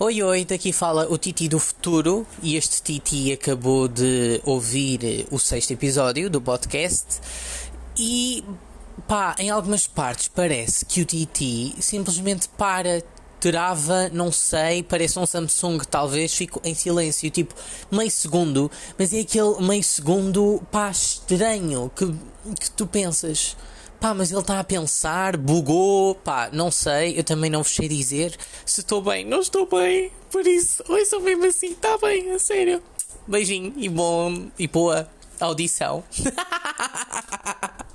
Oi, oi, daqui fala o Titi do futuro e este Titi acabou de ouvir o sexto episódio do podcast e pá, em algumas partes parece que o Titi simplesmente para, trava, não sei, parece um Samsung, talvez fico em silêncio, tipo meio segundo, mas é aquele meio segundo pá estranho que, que tu pensas. Pá, mas ele está a pensar, bugou, pá, não sei, eu também não vos sei dizer se estou bem, não estou bem, por isso, ouçam mesmo assim, está bem, a sério. Beijinho e bom e boa audição.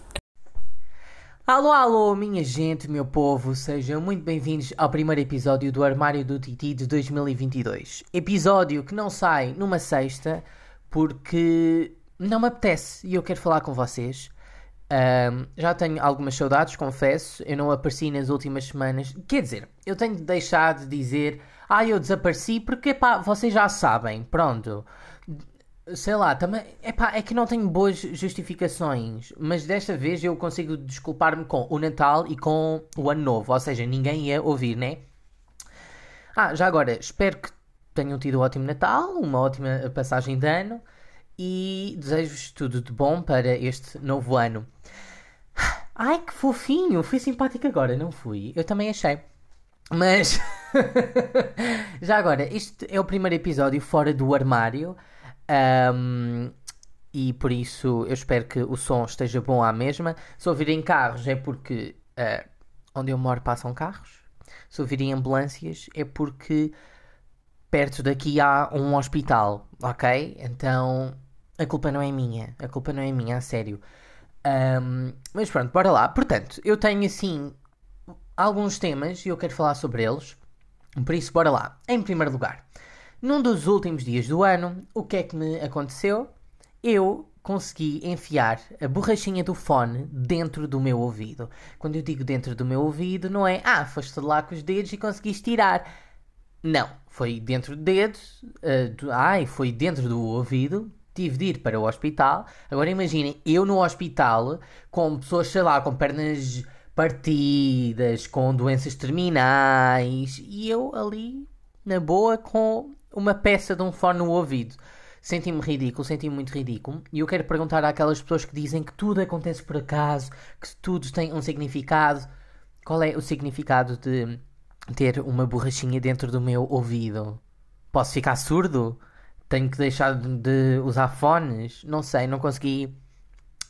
Alô, alô, minha gente, meu povo, sejam muito bem-vindos ao primeiro episódio do Armário do Titi de 2022. Episódio que não sai numa sexta porque não me apetece e eu quero falar com vocês. Um, já tenho algumas saudades, confesso. Eu não apareci nas últimas semanas. Quer dizer, eu tenho de deixar de dizer, ah, eu desapareci porque, pá, vocês já sabem. Pronto. Sei lá, também. Epá, é que não tenho boas justificações. Mas desta vez eu consigo desculpar-me com o Natal e com o Ano Novo. Ou seja, ninguém ia ouvir, né? Ah, já agora, espero que tenham tido um ótimo Natal, uma ótima passagem de ano e desejo-vos tudo de bom para este novo ano. Ai, que fofinho! Fui simpático agora, não fui? Eu também achei. Mas. Já agora, este é o primeiro episódio fora do armário. Um, e por isso eu espero que o som esteja bom à mesma. Se ouvirem carros é porque uh, onde eu moro passam carros. Se ouvirem ambulâncias é porque perto daqui há um hospital, ok? Então a culpa não é minha. A culpa não é minha, a sério. Um, mas pronto, bora lá. Portanto, eu tenho assim alguns temas e eu quero falar sobre eles. Por isso, bora lá. Em primeiro lugar, num dos últimos dias do ano, o que é que me aconteceu? Eu consegui enfiar a borrachinha do fone dentro do meu ouvido. Quando eu digo dentro do meu ouvido, não é ah, foste lá com os dedos e conseguiste tirar. Não, foi dentro do dedo, uh, do, ai, foi dentro do ouvido, tive de ir para o hospital. Agora imaginem, eu no hospital, com pessoas, sei lá, com pernas partidas, com doenças terminais, e eu ali, na boa, com uma peça de um fone no ouvido. Senti-me ridículo, senti-me muito ridículo. E eu quero perguntar àquelas pessoas que dizem que tudo acontece por acaso, que tudo tem um significado. Qual é o significado de ter uma borrachinha dentro do meu ouvido? Posso ficar surdo? Tenho que deixar de usar fones, não sei, não consegui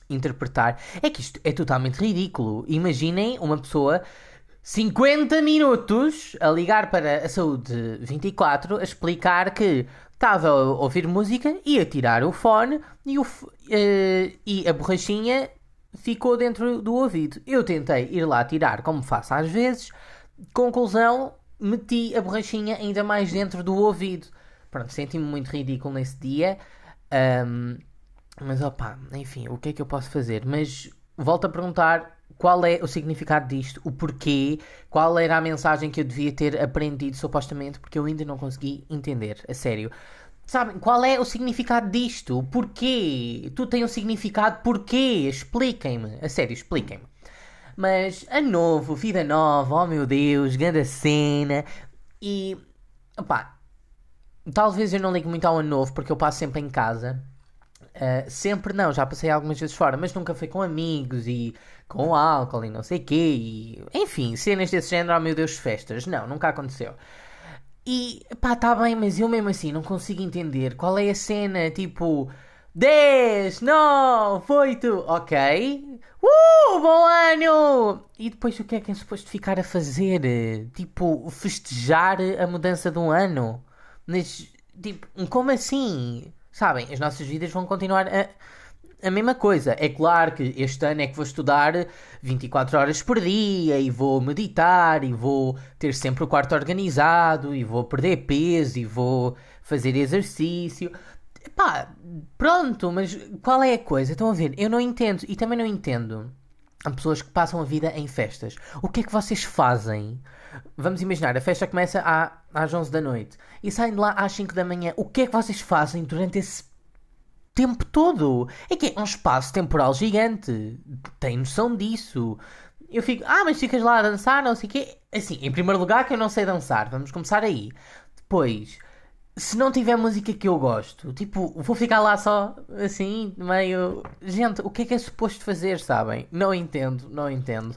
interpretar. É que isto é totalmente ridículo. Imaginem uma pessoa 50 minutos a ligar para a saúde 24 a explicar que estava a ouvir música e a tirar o fone e, o, uh, e a borrachinha ficou dentro do ouvido. Eu tentei ir lá tirar, como faço às vezes. Conclusão, meti a borrachinha ainda mais dentro do ouvido. Pronto, senti-me muito ridículo nesse dia. Um, mas opá, enfim, o que é que eu posso fazer? Mas volto a perguntar qual é o significado disto, o porquê, qual era a mensagem que eu devia ter aprendido supostamente, porque eu ainda não consegui entender, a sério. Sabem, qual é o significado disto? O porquê? Tu tens um significado porquê? Expliquem-me, a sério, expliquem-me. Mas, a novo, vida nova, oh meu Deus, grande cena. E, opá, Talvez eu não ligue muito ao ano novo porque eu passo sempre em casa. Uh, sempre não, já passei algumas vezes fora, mas nunca foi com amigos e com álcool e não sei quê. E, enfim, cenas desse género, oh meu Deus, festas. Não, nunca aconteceu. E pá, tá bem, mas eu mesmo assim não consigo entender qual é a cena, tipo 10, 9, 8, ok. Uh, bom ano! E depois o que é que é suposto ficar a fazer? Tipo, festejar a mudança de um ano? Mas, tipo, como assim? Sabem, as nossas vidas vão continuar a, a mesma coisa. É claro que este ano é que vou estudar 24 horas por dia e vou meditar e vou ter sempre o quarto organizado e vou perder peso e vou fazer exercício. Pá, pronto, mas qual é a coisa? Estão a ver? Eu não entendo e também não entendo Há pessoas que passam a vida em festas. O que é que vocês fazem? Vamos imaginar, a festa começa à, às 11 da noite e saem de lá às 5 da manhã. O que é que vocês fazem durante esse tempo todo? É que é um espaço temporal gigante. Tem noção disso. Eu fico, ah, mas ficas lá a dançar, não sei o quê. Assim, em primeiro lugar, que eu não sei dançar. Vamos começar aí. depois, se não tiver música que eu gosto, tipo, vou ficar lá só assim, meio. Gente, o que é que é suposto fazer, sabem? Não entendo, não entendo.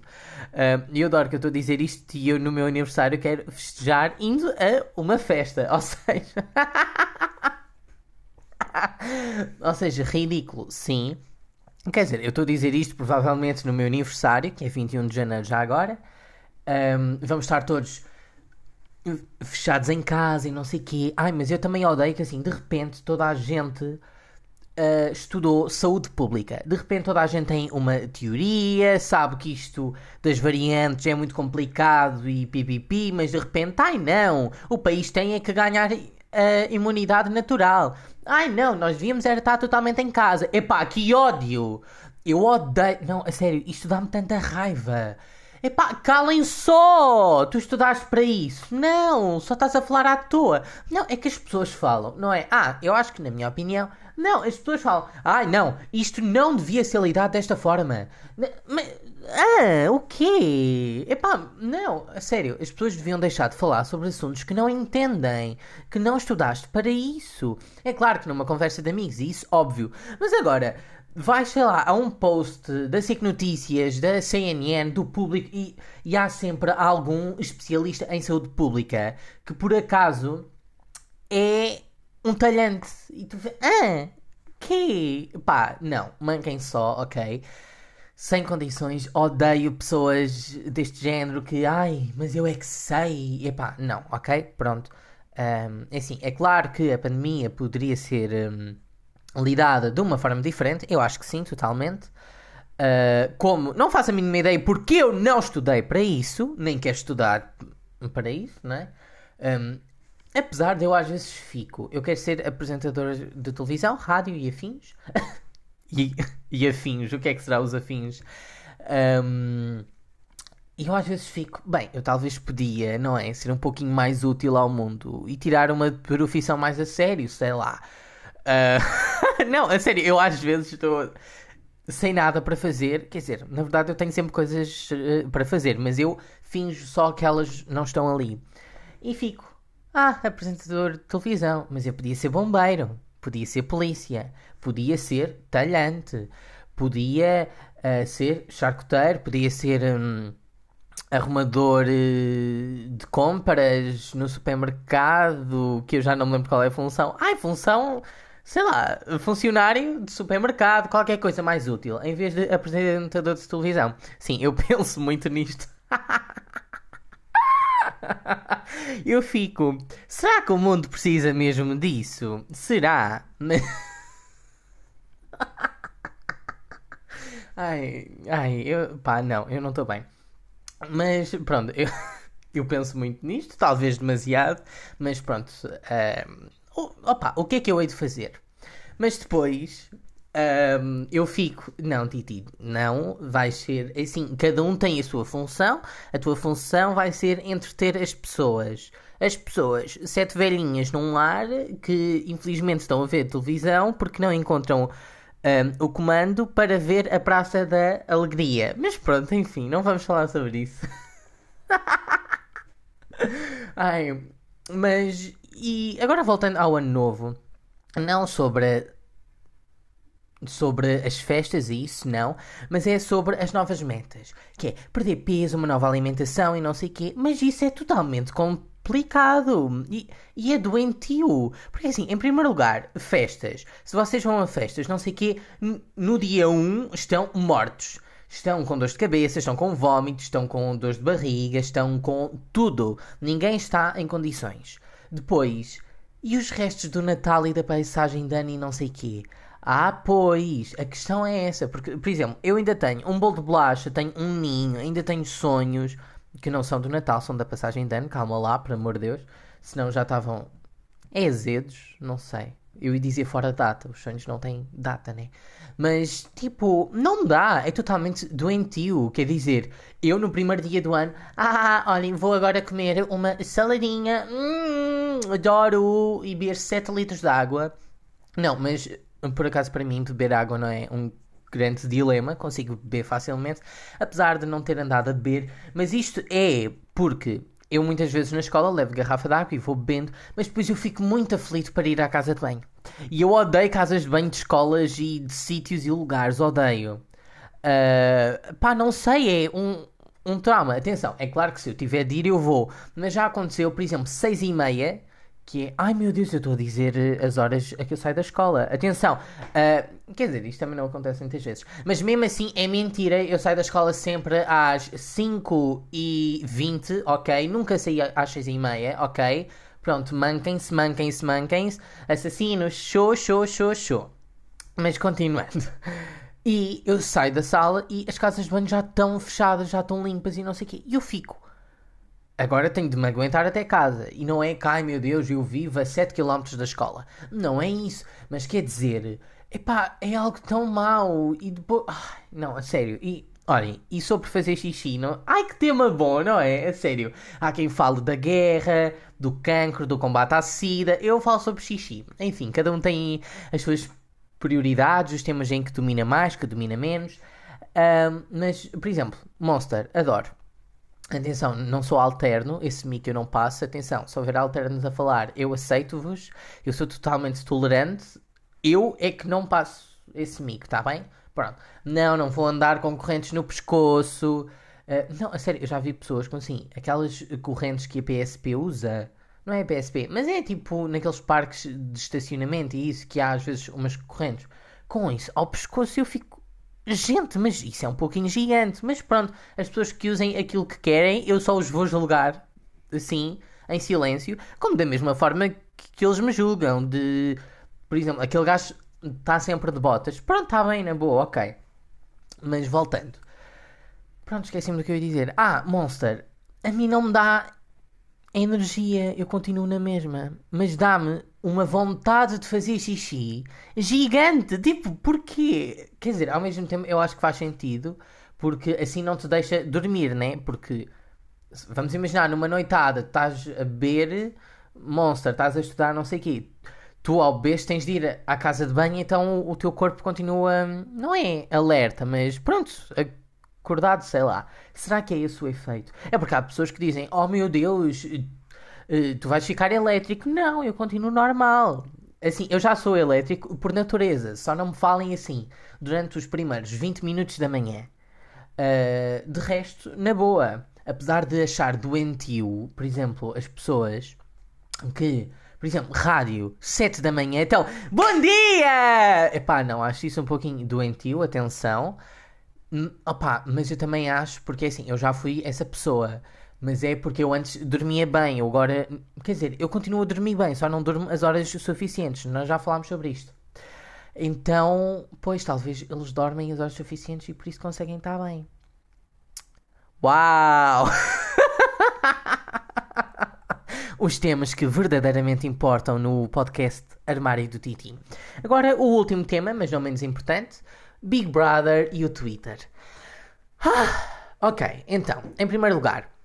E uh, eu adoro que eu estou a dizer isto e eu no meu aniversário quero festejar indo a uma festa, ou seja. ou seja, ridículo, sim. Quer dizer, eu estou a dizer isto provavelmente no meu aniversário, que é 21 de janeiro já agora. Um, vamos estar todos fechados em casa e não sei o quê. Ai, mas eu também odeio que assim, de repente, toda a gente uh, estudou saúde pública. De repente, toda a gente tem uma teoria, sabe que isto das variantes é muito complicado e pipipi, mas de repente, ai não, o país tem é que ganhar a uh, imunidade natural. Ai não, nós devíamos era estar totalmente em casa. Epá, que ódio! Eu odeio. Não, a sério, isto dá-me tanta raiva. Epá, calem só! Tu estudaste para isso. Não, só estás a falar à toa. Não, é que as pessoas falam, não é? Ah, eu acho que na minha opinião. Não, as pessoas falam. Ai, ah, não, isto não devia ser lidado desta forma. Mas, ah, o quê? Epá, não, a sério, as pessoas deviam deixar de falar sobre assuntos que não entendem, que não estudaste para isso. É claro que numa conversa de amigos, isso, óbvio. Mas agora, vais, sei lá, a um post da SIC Notícias, da CNN, do público e, e há sempre algum especialista em saúde pública que por acaso é um talhante. E tu vês, ah, que? Pá, não, manquem só, ok? Sem condições, odeio pessoas deste género que, ai, mas eu é que sei. Epá, não, ok? Pronto. Um, é assim, é claro que a pandemia poderia ser. Um, lidada de uma forma diferente? Eu acho que sim, totalmente. Uh, como não faço a mínima ideia porque eu não estudei para isso, nem quero estudar para isso, não é? Um, apesar de eu às vezes fico, eu quero ser apresentadora de televisão, rádio e afins. e, e, afins, o que é que será os afins? Um, e eu às vezes fico, bem, eu talvez podia, não é? Ser um pouquinho mais útil ao mundo e tirar uma profissão mais a sério, sei lá. Uh, não, a sério, eu às vezes estou sem nada para fazer. Quer dizer, na verdade eu tenho sempre coisas uh, para fazer, mas eu finjo só que elas não estão ali. E fico, ah, apresentador de televisão, mas eu podia ser bombeiro, podia ser polícia, podia ser talhante, podia uh, ser charcuteiro, podia ser. Um, arrumador de compras no supermercado, que eu já não me lembro qual é a função. Ai, função sei lá, funcionário de supermercado, qualquer coisa mais útil, em vez de apresentador de televisão. Sim, eu penso muito nisto. eu fico, será que o mundo precisa mesmo disso? Será? ai, ai, eu, pá, não, eu não estou bem. Mas pronto, eu, eu penso muito nisto, talvez demasiado, mas pronto. Uh, opa, o que é que eu hei de fazer? Mas depois um, eu fico, não, Titi, não, vai ser assim, cada um tem a sua função, a tua função vai ser entreter as pessoas. As pessoas, sete velhinhas num lar que infelizmente estão a ver televisão porque não encontram um, o comando para ver a Praça da Alegria. Mas pronto, enfim, não vamos falar sobre isso. Ai, mas e agora voltando ao ano novo, não sobre sobre as festas e isso, não, mas é sobre as novas metas, que é perder peso, uma nova alimentação e não sei o quê, mas isso é totalmente complicado e, e é doentio, porque assim, em primeiro lugar, festas, se vocês vão a festas, não sei o quê, no dia 1 estão mortos, estão com dor de cabeça, estão com vômitos, estão com dor de barriga, estão com tudo, ninguém está em condições. Depois, e os restos do Natal e da paisagem e não sei quê? Ah, pois, a questão é essa. Porque, por exemplo, eu ainda tenho um bolo de bolacha, tenho um ninho, ainda tenho sonhos que não são do Natal, são da passagem de ano. Calma lá, por amor de Deus. Senão já estavam. É azedos? Não sei. Eu ia dizer fora data, os sonhos não têm data, né? Mas, tipo, não dá, é totalmente doentio. Quer dizer, eu no primeiro dia do ano, ah, olhem, vou agora comer uma saladinha, hum, adoro, e beber 7 litros de água. Não, mas por acaso para mim beber água não é um grande dilema, consigo beber facilmente, apesar de não ter andado a beber, mas isto é porque eu muitas vezes na escola levo garrafa de água e vou bebendo, mas depois eu fico muito aflito para ir à casa de banho. E eu odeio casas de banho de escolas e de sítios e lugares, odeio. Uh, pá, não sei, é um, um trauma. Atenção, é claro que se eu tiver de ir eu vou, mas já aconteceu, por exemplo, seis e meia que é, ai meu Deus, eu estou a dizer eh, as horas a que eu saio da escola. Atenção, uh, quer dizer, isto também não acontece muitas vezes, mas mesmo assim é mentira, eu saio da escola sempre às 5 e 20, ok? Nunca saí às 6 e meia, ok? Pronto, manquem-se, manquem-se, manquem-se, assassinos, show, show, show, show. Mas continuando. E eu saio da sala e as casas de banho já estão fechadas, já estão limpas e não sei o quê. E eu fico Agora tenho de me aguentar até casa. E não é que, ai meu Deus, eu vivo a 7km da escola. Não é isso. Mas quer dizer, epá, é algo tão mau. E depois. Não, a sério. E olhem, e sobre fazer xixi, não? Ai que tema bom, não é? A sério. Há quem fale da guerra, do cancro, do combate à sida. Eu falo sobre xixi. Enfim, cada um tem as suas prioridades, os temas em que domina mais, que domina menos. Um, mas, por exemplo, Monster, adoro. Atenção, não sou alterno, esse mico eu não passo. Atenção, se houver alternos a falar, eu aceito-vos, eu sou totalmente tolerante. Eu é que não passo esse mico, está bem? Pronto. Não, não vou andar com correntes no pescoço. Uh, não, a sério, eu já vi pessoas com assim, aquelas correntes que a PSP usa. Não é a PSP, mas é tipo naqueles parques de estacionamento e isso que há às vezes umas correntes. Com isso ao pescoço eu fico Gente, mas isso é um pouquinho gigante. Mas pronto, as pessoas que usem aquilo que querem, eu só os vou julgar assim, em silêncio, como da mesma forma que, que eles me julgam. De, por exemplo, aquele gajo está sempre de botas. Pronto, está bem, na boa, ok. Mas voltando. Pronto, esqueci-me do que eu ia dizer. Ah, Monster, a mim não me dá energia, eu continuo na mesma. Mas dá-me uma vontade de fazer xixi gigante. Tipo, porquê? Quer dizer, ao mesmo tempo eu acho que faz sentido, porque assim não te deixa dormir, né? Porque vamos imaginar, numa noitada, estás a beber Monster, estás a estudar não sei o quê. Tu ao beber tens de ir à casa de banho, então o teu corpo continua, não é alerta, mas pronto, acordado, sei lá. Será que é esse o efeito? É porque há pessoas que dizem, oh meu Deus, tu vais ficar elétrico. Não, eu continuo normal. Assim, eu já sou elétrico por natureza, só não me falem assim durante os primeiros 20 minutos da manhã. Uh, de resto, na boa. Apesar de achar doentio, por exemplo, as pessoas que, por exemplo, rádio, 7 da manhã, então, bom dia! Epá, não, acho isso um pouquinho doentio, atenção. Hum, Opa, mas eu também acho, porque assim, eu já fui essa pessoa mas é porque eu antes dormia bem, eu agora. Quer dizer, eu continuo a dormir bem, só não durmo as horas suficientes. Nós já falámos sobre isto. Então, pois, talvez eles dormem as horas suficientes e por isso conseguem estar bem. Uau! Os temas que verdadeiramente importam no podcast Armário do Titi. Agora, o último tema, mas não menos importante: Big Brother e o Twitter. Ah, ok, então, em primeiro lugar,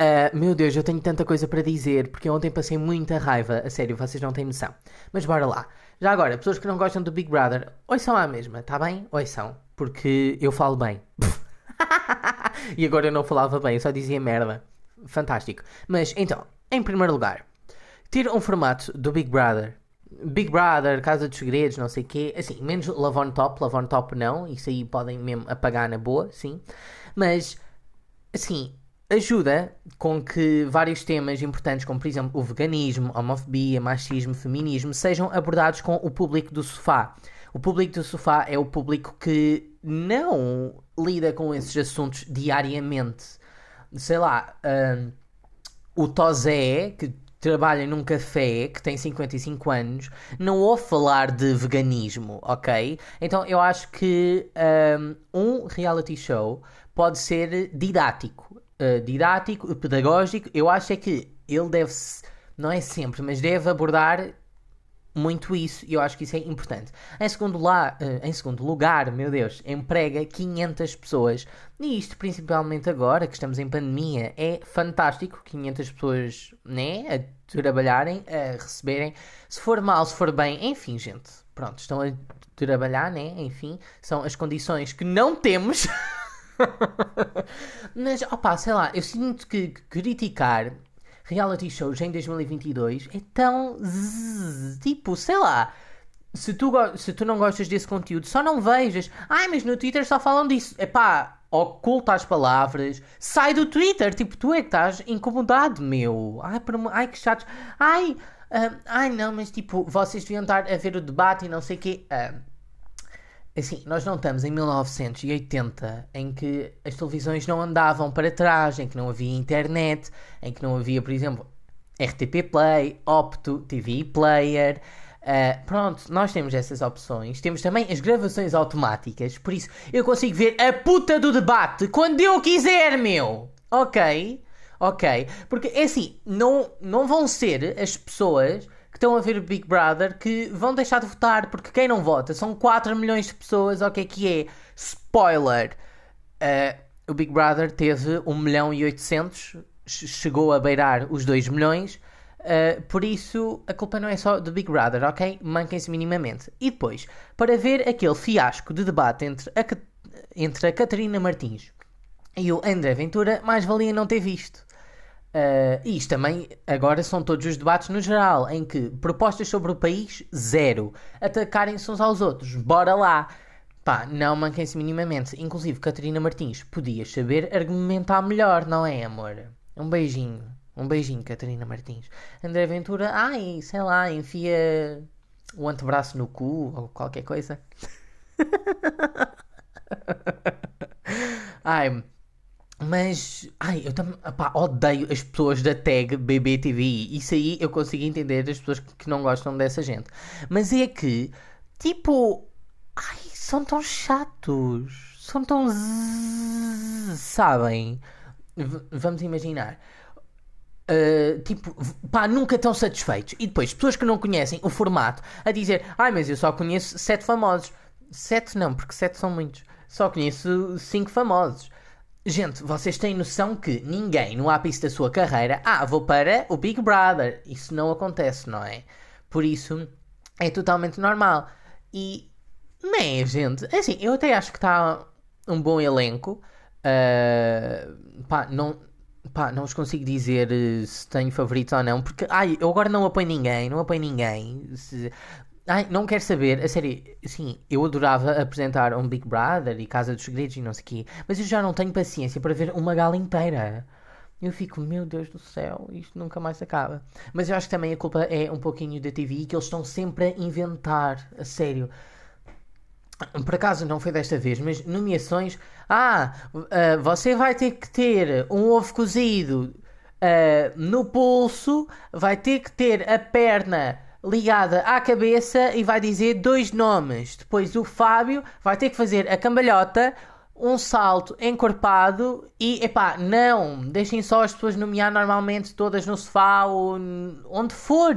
Uh, meu Deus, eu tenho tanta coisa para dizer, porque ontem passei muita raiva, a sério, vocês não têm noção. Mas bora lá. Já agora, pessoas que não gostam do Big Brother, oi são a mesma, tá bem? Oi são, porque eu falo bem. e agora eu não falava bem, eu só dizia merda. Fantástico. Mas então, em primeiro lugar, ter um formato do Big Brother. Big Brother, Casa dos Segredos, não sei o quê. Assim, menos Love on Top, Love on Top não. Isso aí podem mesmo apagar na boa, sim. Mas, assim, ajuda com que vários temas importantes, como por exemplo o veganismo, homofobia, machismo, feminismo, sejam abordados com o público do sofá. O público do sofá é o público que não lida com esses assuntos diariamente. Sei lá, um, o Tozé, que trabalha num café, que tem 55 anos, não ouve falar de veganismo, ok? Então eu acho que um, um reality show pode ser didático uh, didático, pedagógico, eu acho é que ele deve, não é sempre, mas deve abordar muito isso e eu acho que isso é importante. Em segundo, lá, uh, em segundo lugar, meu Deus, emprega 500 pessoas e isto, principalmente agora que estamos em pandemia, é fantástico. 500 pessoas né, a trabalharem, a receberem, se for mal, se for bem, enfim, gente, pronto, estão a trabalhar, né? Enfim, são as condições que não temos. Mas, opá, sei lá, eu sinto que criticar reality shows em 2022 é tão. tipo, sei lá. Se tu, se tu não gostas desse conteúdo, só não vejas. Ai, mas no Twitter só falam disso. Epá, oculta as palavras. Sai do Twitter. Tipo, tu é que estás incomodado, meu. Ai, por ai que chatos. Ai, ah, ai não, mas tipo, vocês deviam estar a ver o debate e não sei o quê. Ah, Assim, nós não estamos em 1980 em que as televisões não andavam para trás, em que não havia internet, em que não havia, por exemplo, RTP Play, Opto, TV Player. Ah, pronto, nós temos essas opções. Temos também as gravações automáticas, por isso eu consigo ver a puta do debate quando eu quiser, meu! Ok? Ok? Porque é assim, não, não vão ser as pessoas que estão a ver o Big Brother que vão deixar de votar, porque quem não vota são 4 milhões de pessoas, o que é que é? Spoiler! Uh, o Big Brother teve 1 milhão e 800, che- chegou a beirar os 2 milhões, uh, por isso a culpa não é só do Big Brother, ok? Manquem-se minimamente. E depois, para ver aquele fiasco de debate entre a, entre a Catarina Martins e o André Ventura, mais valia não ter visto. Uh, e isto também, agora são todos os debates no geral, em que propostas sobre o país, zero. Atacarem-se uns aos outros, bora lá. Pá, não manquem-se minimamente. Inclusive, Catarina Martins, podias saber argumentar melhor, não é, amor? Um beijinho. Um beijinho, Catarina Martins. André Ventura, ai, sei lá, enfia o antebraço no cu ou qualquer coisa. ai, mas, ai, eu também, pá, odeio as pessoas da tag BBTVI. Isso aí eu consigo entender as pessoas que não gostam dessa gente. Mas é que, tipo, ai, são tão chatos. São tão. zzz, Sabem? V- vamos imaginar. Uh, tipo, pá, nunca estão satisfeitos. E depois, pessoas que não conhecem o formato a dizer: Ai, mas eu só conheço sete famosos. Sete não, porque sete são muitos. Só conheço cinco famosos. Gente, vocês têm noção que ninguém no ápice da sua carreira, ah, vou para o Big Brother. Isso não acontece, não é? Por isso, é totalmente normal. E, nem, gente, assim, eu até acho que está um bom elenco. Ah, pá, não, pá, não vos consigo dizer eh, se tenho favoritos ou não, porque, ai, eu agora não apoio ninguém, não apoio ninguém. Ai, não quero saber, a sério, assim, eu adorava apresentar um Big Brother e Casa dos Segredos e não sei o quê, mas eu já não tenho paciência para ver uma gala inteira. Eu fico, meu Deus do céu, isto nunca mais acaba. Mas eu acho que também a culpa é um pouquinho da TV, que eles estão sempre a inventar, a sério. Por acaso não foi desta vez, mas nomeações. Ah, ah, você vai ter que ter um ovo cozido ah, no pulso, vai ter que ter a perna ligada à cabeça e vai dizer dois nomes. Depois o Fábio vai ter que fazer a cambalhota, um salto encorpado e, epá, não, deixem só as pessoas nomear normalmente todas no sofá ou onde for.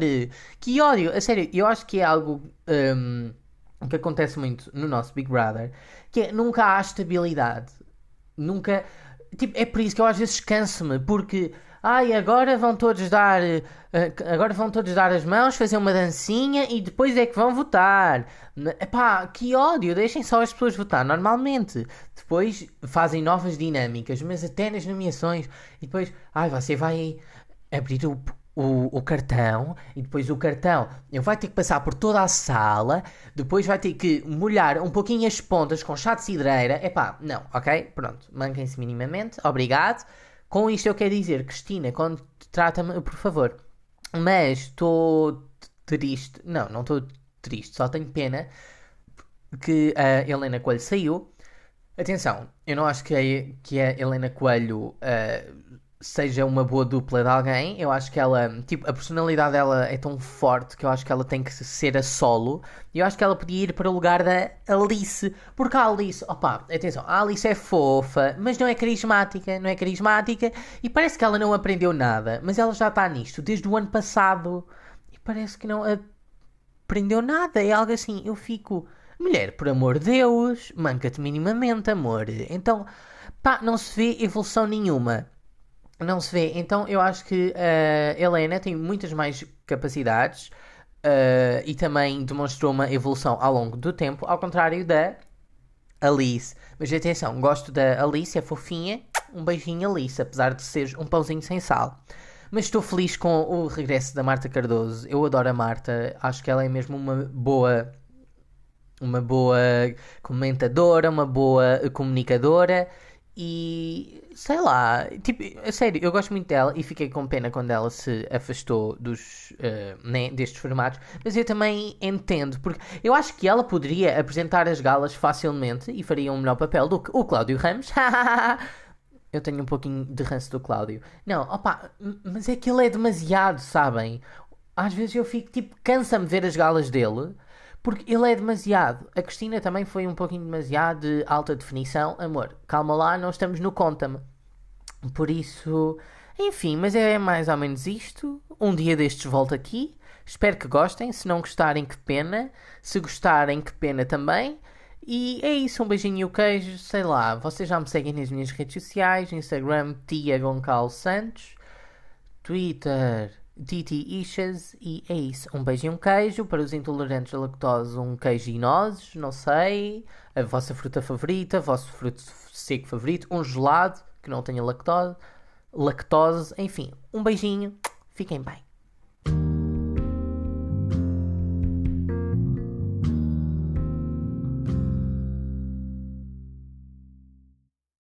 Que ódio, a sério, eu acho que é algo. o que acontece muito no nosso Big Brother, que é nunca há estabilidade. Nunca. Tipo, é por isso que eu às vezes canso-me, porque. Ai, agora vão todos dar. eh, Agora vão todos dar as mãos, fazer uma dancinha e depois é que vão votar. Epá, que ódio! Deixem só as pessoas votar normalmente. Depois fazem novas dinâmicas, mas até nas nomeações. E depois, ai, você vai abrir o, o, o cartão e depois o cartão ele vai ter que passar por toda a sala, depois vai ter que molhar um pouquinho as pontas com chá de cidreira. Epá, não, ok? Pronto, manquem-se minimamente, obrigado. Com isto eu quero dizer, Cristina, quando trata-me, por favor. Mas estou triste, não, não estou triste, só tenho pena que a Helena Coelho saiu. Atenção, eu não acho que a, que a Helena Coelho ah, seja uma boa dupla de alguém. Eu acho que ela, tipo, a personalidade dela é tão forte que eu acho que ela tem que ser a solo. E eu acho que ela podia ir para o lugar da Alice. Porque a Alice, opa, atenção, a Alice é fofa, mas não é carismática, não é carismática. E parece que ela não aprendeu nada. Mas ela já está nisto desde o ano passado. E parece que não aprendeu nada. É algo assim, eu fico. Mulher, por amor de Deus, manca-te minimamente, amor. Então, pá, não se vê evolução nenhuma. Não se vê. Então, eu acho que a Helena tem muitas mais capacidades eh, e também demonstrou uma evolução ao longo do tempo, ao contrário da Alice. Mas atenção, gosto da Alice, é fofinha. Um beijinho, Alice, apesar de ser um pãozinho sem sal. Mas estou feliz com o regresso da Marta Cardoso. Eu adoro a Marta, acho que ela é mesmo uma boa. Uma boa comentadora, uma boa comunicadora e sei lá, tipo, a sério, eu gosto muito dela e fiquei com pena quando ela se afastou dos, uh, né, destes formatos, mas eu também entendo, porque eu acho que ela poderia apresentar as galas facilmente e faria um melhor papel do que o Cláudio Ramos. eu tenho um pouquinho de ranço do Cláudio. Não, opa, mas é que ele é demasiado, sabem? Às vezes eu fico tipo, cansa-me ver as galas dele porque ele é demasiado. A Cristina também foi um pouquinho demasiado de alta definição. Amor, calma lá, não estamos no conta-me. Por isso, enfim, mas é mais ou menos isto. Um dia destes volto aqui. Espero que gostem. Se não gostarem, que pena. Se gostarem, que pena também. E é isso, um beijinho e o queijo, sei lá, vocês já me seguem nas minhas redes sociais, Instagram, Tia Goncal Santos, Twitter, Titi Ishas e é isso. Um beijo e um queijo. Para os intolerantes à lactose, um queijo e nozes, não sei. A vossa fruta favorita, o vosso fruto seco favorito, um gelado que não tenha lactose, lactose, enfim. Um beijinho. Fiquem bem.